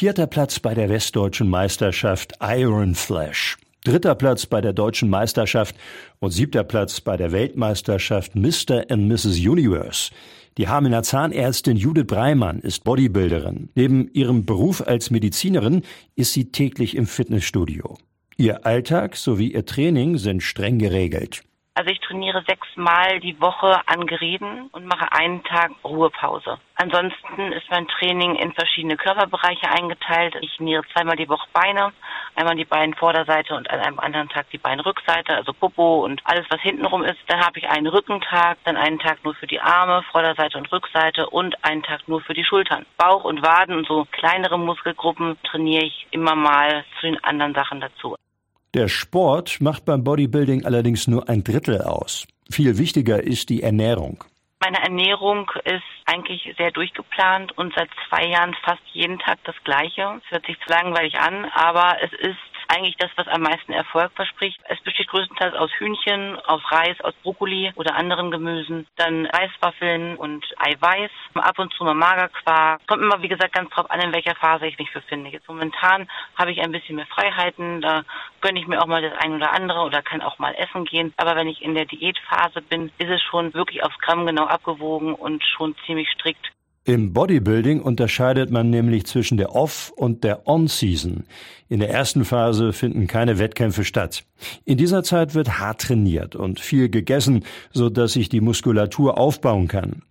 Vierter Platz bei der Westdeutschen Meisterschaft Iron Flash. Dritter Platz bei der Deutschen Meisterschaft und siebter Platz bei der Weltmeisterschaft Mr. and Mrs. Universe. Die Hamelner Zahnärztin Judith Breimann ist Bodybuilderin. Neben ihrem Beruf als Medizinerin ist sie täglich im Fitnessstudio. Ihr Alltag sowie ihr Training sind streng geregelt. Also ich trainiere sechsmal die Woche an Geräten und mache einen Tag Ruhepause. Ansonsten ist mein Training in verschiedene Körperbereiche eingeteilt. Ich trainiere zweimal die Woche Beine, einmal die Beinvorderseite und an einem anderen Tag die Beinrückseite, also Popo und alles, was hintenrum ist. Dann habe ich einen Rückentag, dann einen Tag nur für die Arme, Vorderseite und Rückseite und einen Tag nur für die Schultern. Bauch und Waden und so kleinere Muskelgruppen trainiere ich immer mal zu den anderen Sachen dazu. Der Sport macht beim Bodybuilding allerdings nur ein Drittel aus. Viel wichtiger ist die Ernährung. Meine Ernährung ist eigentlich sehr durchgeplant und seit zwei Jahren fast jeden Tag das Gleiche. Es hört sich zu langweilig an, aber es ist eigentlich das, was am meisten Erfolg verspricht. Es besteht größtenteils aus Hühnchen, aus Reis, aus Brokkoli oder anderen Gemüsen, dann Reiswaffeln und Eiweiß, ab und zu mal Magerquark. Kommt immer, wie gesagt, ganz drauf an, in welcher Phase ich mich befinde. Jetzt momentan habe ich ein bisschen mehr Freiheiten, da gönne ich mir auch mal das ein oder andere oder kann auch mal essen gehen. Aber wenn ich in der Diätphase bin, ist es schon wirklich aufs Gramm genau abgewogen und schon ziemlich strikt. Im Bodybuilding unterscheidet man nämlich zwischen der Off- und der On-Season. In der ersten Phase finden keine Wettkämpfe statt. In dieser Zeit wird hart trainiert und viel gegessen, so dass sich die Muskulatur aufbauen kann.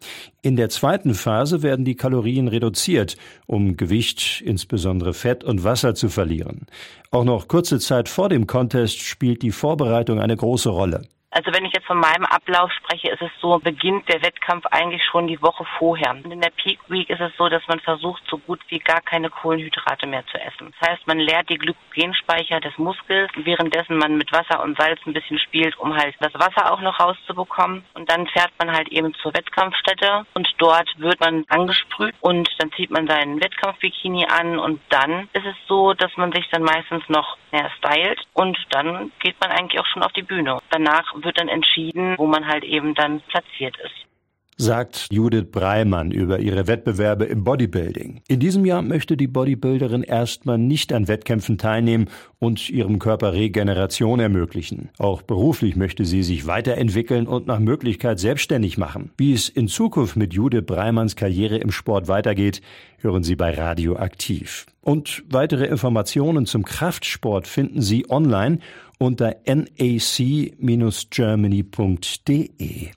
In der zweiten Phase werden die Kalorien reduziert, um Gewicht, insbesondere Fett und Wasser zu verlieren. Auch noch kurze Zeit vor dem Contest spielt die Vorbereitung eine große Rolle. Also wenn ich jetzt von meinem Ablauf spreche, ist es so, beginnt der Wettkampf eigentlich schon die Woche vorher. Und in der Peak Week ist es so, dass man versucht, so gut wie gar keine Kohlenhydrate mehr zu essen. Das heißt, man leert die Glykogenspeicher des Muskels, währenddessen man mit Wasser und Salz ein bisschen spielt, um halt das Wasser auch noch rauszubekommen. Und dann fährt man halt eben zur Wettkampfstätte und dort wird man angesprüht und dann zieht man seinen Wettkampfbikini an und dann ist es so, dass man sich dann meistens noch mehr stylt und dann geht man eigentlich auch schon auf die Bühne. Danach wird dann entschieden, wo man halt eben dann platziert ist sagt Judith Breimann über ihre Wettbewerbe im Bodybuilding. In diesem Jahr möchte die Bodybuilderin erstmal nicht an Wettkämpfen teilnehmen und ihrem Körper Regeneration ermöglichen. Auch beruflich möchte sie sich weiterentwickeln und nach Möglichkeit selbstständig machen. Wie es in Zukunft mit Judith Breimanns Karriere im Sport weitergeht, hören Sie bei Radio Aktiv. Und weitere Informationen zum Kraftsport finden Sie online unter nac-germany.de.